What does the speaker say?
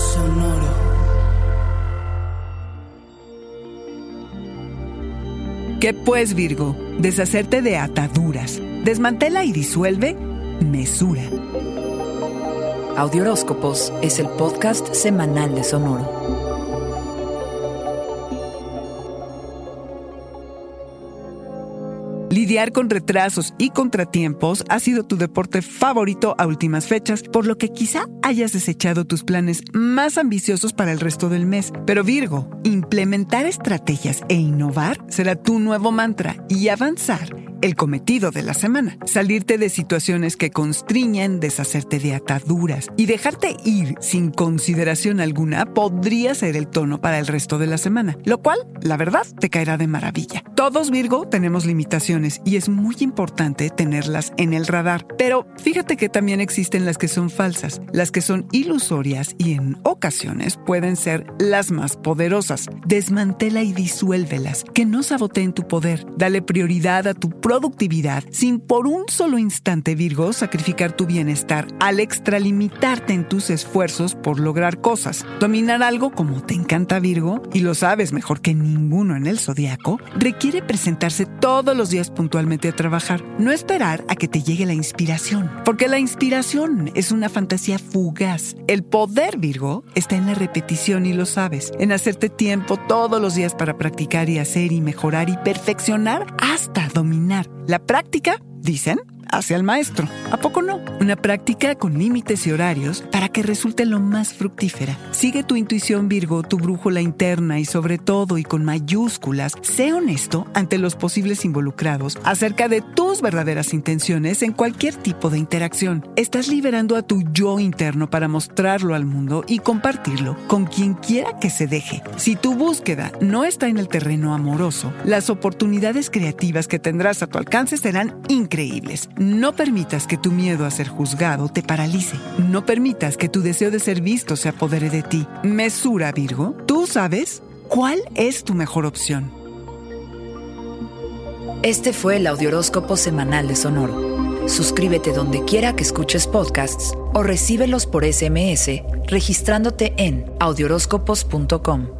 Sonoro. ¿Qué pues, Virgo? Deshacerte de ataduras. Desmantela y disuelve mesura. Audioróscopos es el podcast semanal de Sonoro. Con retrasos y contratiempos ha sido tu deporte favorito a últimas fechas, por lo que quizá hayas desechado tus planes más ambiciosos para el resto del mes. Pero Virgo, implementar estrategias e innovar será tu nuevo mantra y avanzar el cometido de la semana. Salirte de situaciones que constriñen, deshacerte de ataduras y dejarte ir sin consideración alguna podría ser el tono para el resto de la semana, lo cual, la verdad, te caerá de maravilla. Todos Virgo tenemos limitaciones y es muy importante tenerlas en el radar, pero fíjate que también existen las que son falsas, las que son ilusorias y en ocasiones pueden ser las más poderosas. Desmantela y disuélvelas, que no saboteen tu poder. Dale prioridad a tu productividad sin por un solo instante, Virgo, sacrificar tu bienestar al extralimitarte en tus esfuerzos por lograr cosas. Dominar algo como te encanta, Virgo, y lo sabes mejor que ninguno en el zodiaco, requiere presentarse todos los días puntualmente a trabajar, no esperar a que te llegue la inspiración, porque la inspiración es una fantasía fugaz. El poder, Virgo, está en la repetición y lo sabes, en hacerte tiempo todos los días para practicar y hacer y mejorar y perfeccionar hasta dominar. La práctica, dicen, hacia el maestro. ¿A poco no? Una práctica con límites y horarios para que resulte lo más fructífera. Sigue tu intuición Virgo, tu brújula interna y sobre todo y con mayúsculas, sé honesto ante los posibles involucrados acerca de tus verdaderas intenciones en cualquier tipo de interacción. Estás liberando a tu yo interno para mostrarlo al mundo y compartirlo con quien quiera que se deje. Si tu búsqueda no está en el terreno amoroso, las oportunidades creativas que tendrás a tu alcance serán increíbles. No permitas que tu miedo a ser juzgado te paralice. No permitas que tu deseo de ser visto se apodere de ti. Mesura, Virgo. Tú sabes cuál es tu mejor opción. Este fue el Audioróscopo Semanal de Sonoro. Suscríbete donde quiera que escuches podcasts o recíbelos por SMS registrándote en audioróscopos.com.